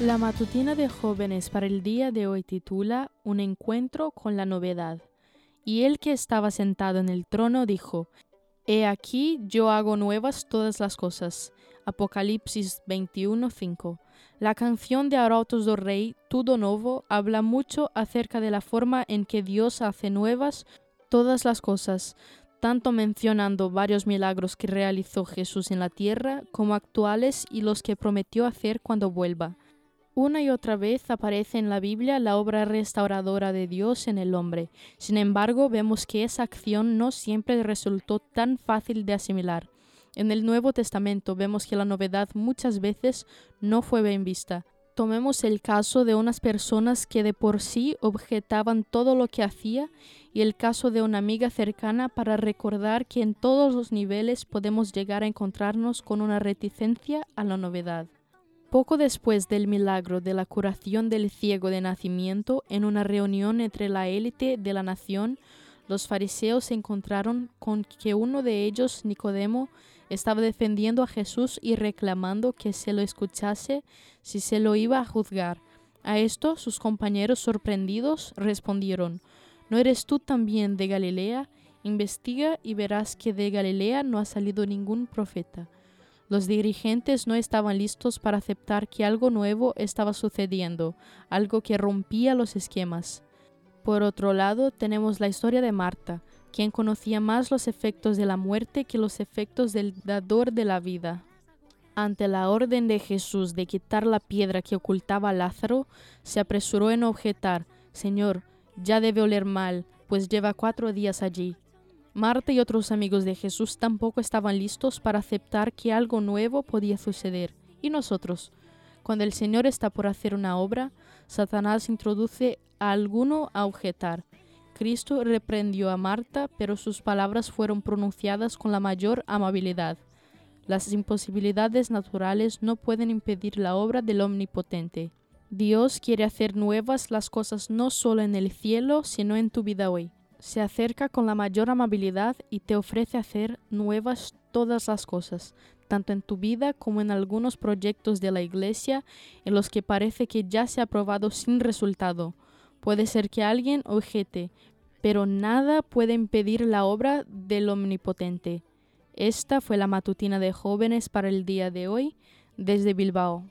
La matutina de jóvenes para el día de hoy titula Un encuentro con la novedad. Y el que estaba sentado en el trono dijo, He aquí yo hago nuevas todas las cosas. Apocalipsis 21:5. La canción de Arautos do Rey, Tudo Novo, habla mucho acerca de la forma en que Dios hace nuevas todas las cosas, tanto mencionando varios milagros que realizó Jesús en la tierra como actuales y los que prometió hacer cuando vuelva. Una y otra vez aparece en la Biblia la obra restauradora de Dios en el hombre. Sin embargo, vemos que esa acción no siempre resultó tan fácil de asimilar. En el Nuevo Testamento vemos que la novedad muchas veces no fue bien vista. Tomemos el caso de unas personas que de por sí objetaban todo lo que hacía y el caso de una amiga cercana para recordar que en todos los niveles podemos llegar a encontrarnos con una reticencia a la novedad. Poco después del milagro de la curación del ciego de nacimiento, en una reunión entre la élite de la nación, los fariseos se encontraron con que uno de ellos, Nicodemo, estaba defendiendo a Jesús y reclamando que se lo escuchase si se lo iba a juzgar. A esto sus compañeros sorprendidos respondieron, ¿No eres tú también de Galilea? Investiga y verás que de Galilea no ha salido ningún profeta. Los dirigentes no estaban listos para aceptar que algo nuevo estaba sucediendo, algo que rompía los esquemas. Por otro lado, tenemos la historia de Marta, quien conocía más los efectos de la muerte que los efectos del dador de la vida. Ante la orden de Jesús de quitar la piedra que ocultaba a Lázaro, se apresuró en objetar, Señor, ya debe oler mal, pues lleva cuatro días allí. Marta y otros amigos de Jesús tampoco estaban listos para aceptar que algo nuevo podía suceder. ¿Y nosotros? Cuando el Señor está por hacer una obra, Satanás introduce a alguno a objetar. Cristo reprendió a Marta, pero sus palabras fueron pronunciadas con la mayor amabilidad. Las imposibilidades naturales no pueden impedir la obra del Omnipotente. Dios quiere hacer nuevas las cosas no solo en el cielo, sino en tu vida hoy se acerca con la mayor amabilidad y te ofrece hacer nuevas todas las cosas, tanto en tu vida como en algunos proyectos de la Iglesia en los que parece que ya se ha probado sin resultado. Puede ser que alguien objete, pero nada puede impedir la obra del Omnipotente. Esta fue la matutina de jóvenes para el día de hoy desde Bilbao.